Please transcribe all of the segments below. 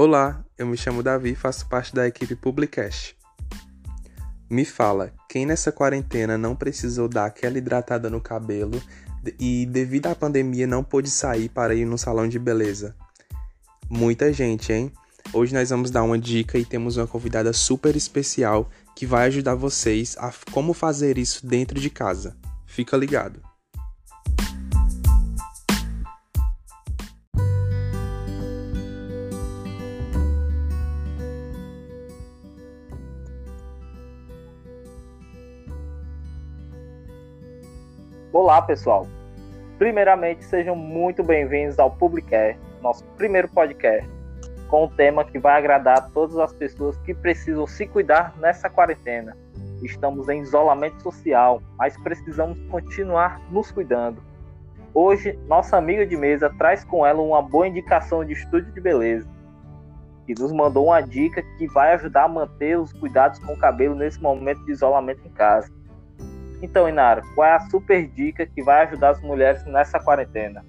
Olá, eu me chamo Davi e faço parte da equipe Publicast. Me fala, quem nessa quarentena não precisou dar aquela hidratada no cabelo e devido à pandemia não pôde sair para ir no salão de beleza? Muita gente, hein? Hoje nós vamos dar uma dica e temos uma convidada super especial que vai ajudar vocês a como fazer isso dentro de casa. Fica ligado. Olá, pessoal. Primeiramente, sejam muito bem-vindos ao Publicare, nosso primeiro podcast, com um tema que vai agradar todas as pessoas que precisam se cuidar nessa quarentena. Estamos em isolamento social, mas precisamos continuar nos cuidando. Hoje, nossa amiga de mesa traz com ela uma boa indicação de estúdio de beleza, e nos mandou uma dica que vai ajudar a manter os cuidados com o cabelo nesse momento de isolamento em casa. Então, Inara, qual é a super dica que vai ajudar as mulheres nessa quarentena?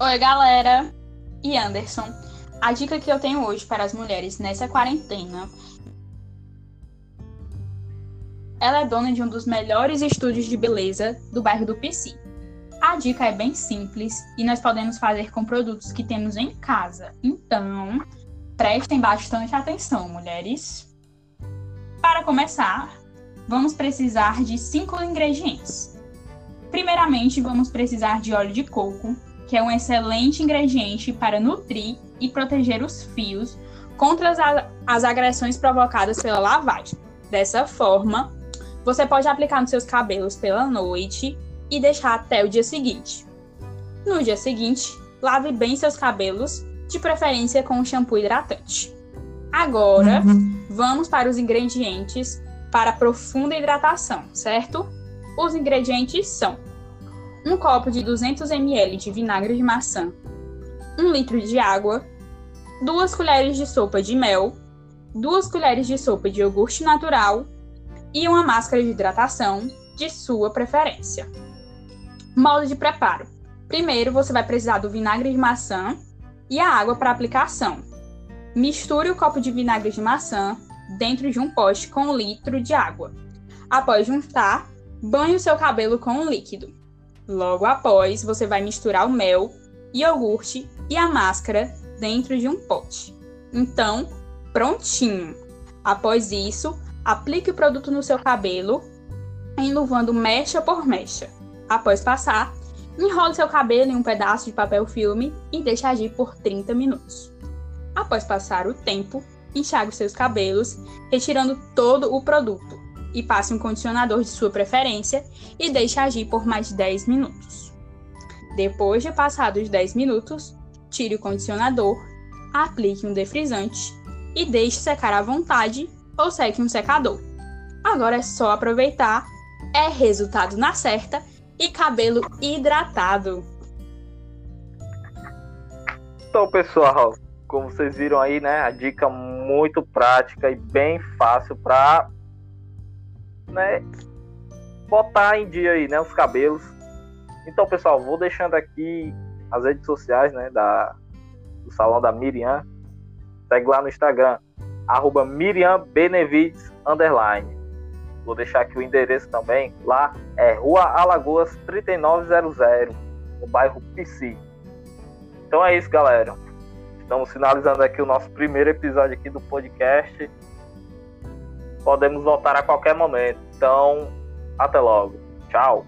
Oi, galera! E Anderson, a dica que eu tenho hoje para as mulheres nessa quarentena. Ela é dona de um dos melhores estúdios de beleza do bairro do PC. A dica é bem simples e nós podemos fazer com produtos que temos em casa. Então, prestem bastante atenção, mulheres. Para começar, vamos precisar de cinco ingredientes. Primeiramente, vamos precisar de óleo de coco, que é um excelente ingrediente para nutrir e proteger os fios contra as, as agressões provocadas pela lavagem. Dessa forma, você pode aplicar nos seus cabelos pela noite e deixar até o dia seguinte. No dia seguinte, lave bem seus cabelos, de preferência com um shampoo hidratante. Agora, uhum. vamos para os ingredientes para profunda hidratação, certo? Os ingredientes são um copo de 200 ml de vinagre de maçã, um litro de água, duas colheres de sopa de mel, duas colheres de sopa de iogurte natural e uma máscara de hidratação de sua preferência. Modo de preparo: primeiro você vai precisar do vinagre de maçã e a água para aplicação. Misture o copo de vinagre de maçã dentro de um pote com um litro de água. Após juntar, banhe o seu cabelo com um líquido. Logo após, você vai misturar o mel, iogurte e a máscara dentro de um pote. Então, prontinho! Após isso, aplique o produto no seu cabelo, enluvando mecha por mecha. Após passar, enrole seu cabelo em um pedaço de papel filme e deixe agir por 30 minutos. Após passar o tempo, enxague os seus cabelos, retirando todo o produto e passe um condicionador de sua preferência e deixe agir por mais de 10 minutos. Depois de passados 10 minutos, tire o condicionador, aplique um defrisante e deixe secar à vontade ou seque um secador. Agora é só aproveitar, é resultado na certa e cabelo hidratado. Então, pessoal, como vocês viram aí, né, a dica muito prática e bem fácil para né, botar em dia aí, né, os cabelos. Então, pessoal, vou deixando aqui as redes sociais, né, da, do salão da Miriam. Segue lá no Instagram, arroba Miriam Benevides, underline. Vou deixar aqui o endereço também. Lá é Rua Alagoas 3900, no bairro PC. Então é isso, galera. Estamos finalizando aqui o nosso primeiro episódio aqui do podcast. Podemos voltar a qualquer momento. Então, até logo. Tchau.